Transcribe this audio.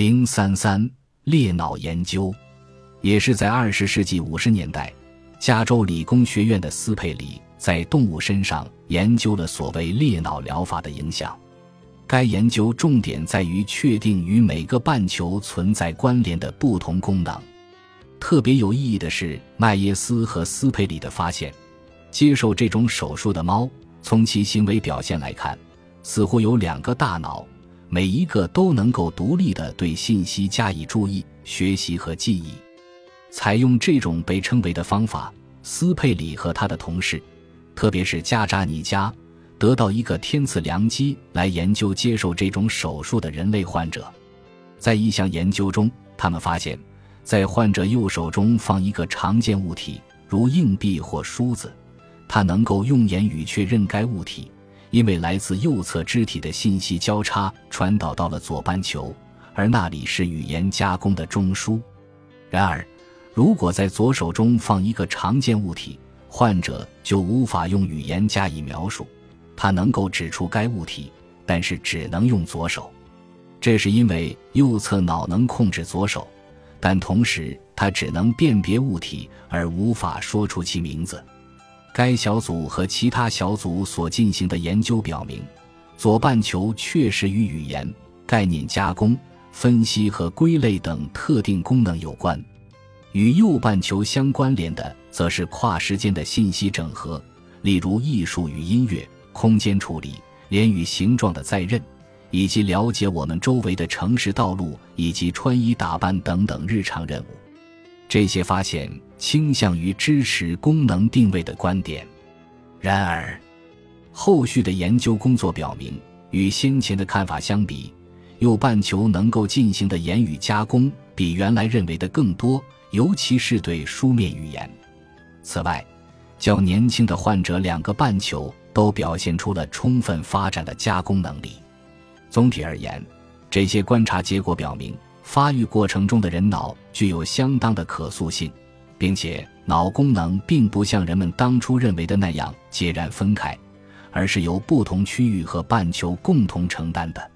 零三三裂脑研究，也是在二十世纪五十年代，加州理工学院的斯佩里在动物身上研究了所谓裂脑疗法的影响。该研究重点在于确定与每个半球存在关联的不同功能。特别有意义的是，麦耶斯和斯佩里的发现：接受这种手术的猫，从其行为表现来看，似乎有两个大脑，每一个都能够独立地对信息加以注意、学习和记忆。采用这种被称为的方法，斯佩里和他的同事，特别是加扎尼加。得到一个天赐良机来研究接受这种手术的人类患者，在一项研究中，他们发现，在患者右手中放一个常见物体，如硬币或梳子，他能够用言语确认该物体，因为来自右侧肢体的信息交叉传导到了左半球，而那里是语言加工的中枢。然而，如果在左手中放一个常见物体，患者就无法用语言加以描述。他能够指出该物体，但是只能用左手，这是因为右侧脑能控制左手，但同时他只能辨别物体而无法说出其名字。该小组和其他小组所进行的研究表明，左半球确实与语言、概念加工、分析和归类等特定功能有关，与右半球相关联的则是跨时间的信息整合，例如艺术与音乐。空间处理、连与形状的再认，以及了解我们周围的城市道路以及穿衣打扮等等日常任务，这些发现倾向于支持功能定位的观点。然而，后续的研究工作表明，与先前的看法相比，右半球能够进行的言语加工比原来认为的更多，尤其是对书面语言。此外，较年轻的患者两个半球。都表现出了充分发展的加工能力。总体而言，这些观察结果表明，发育过程中的人脑具有相当的可塑性，并且脑功能并不像人们当初认为的那样截然分开，而是由不同区域和半球共同承担的。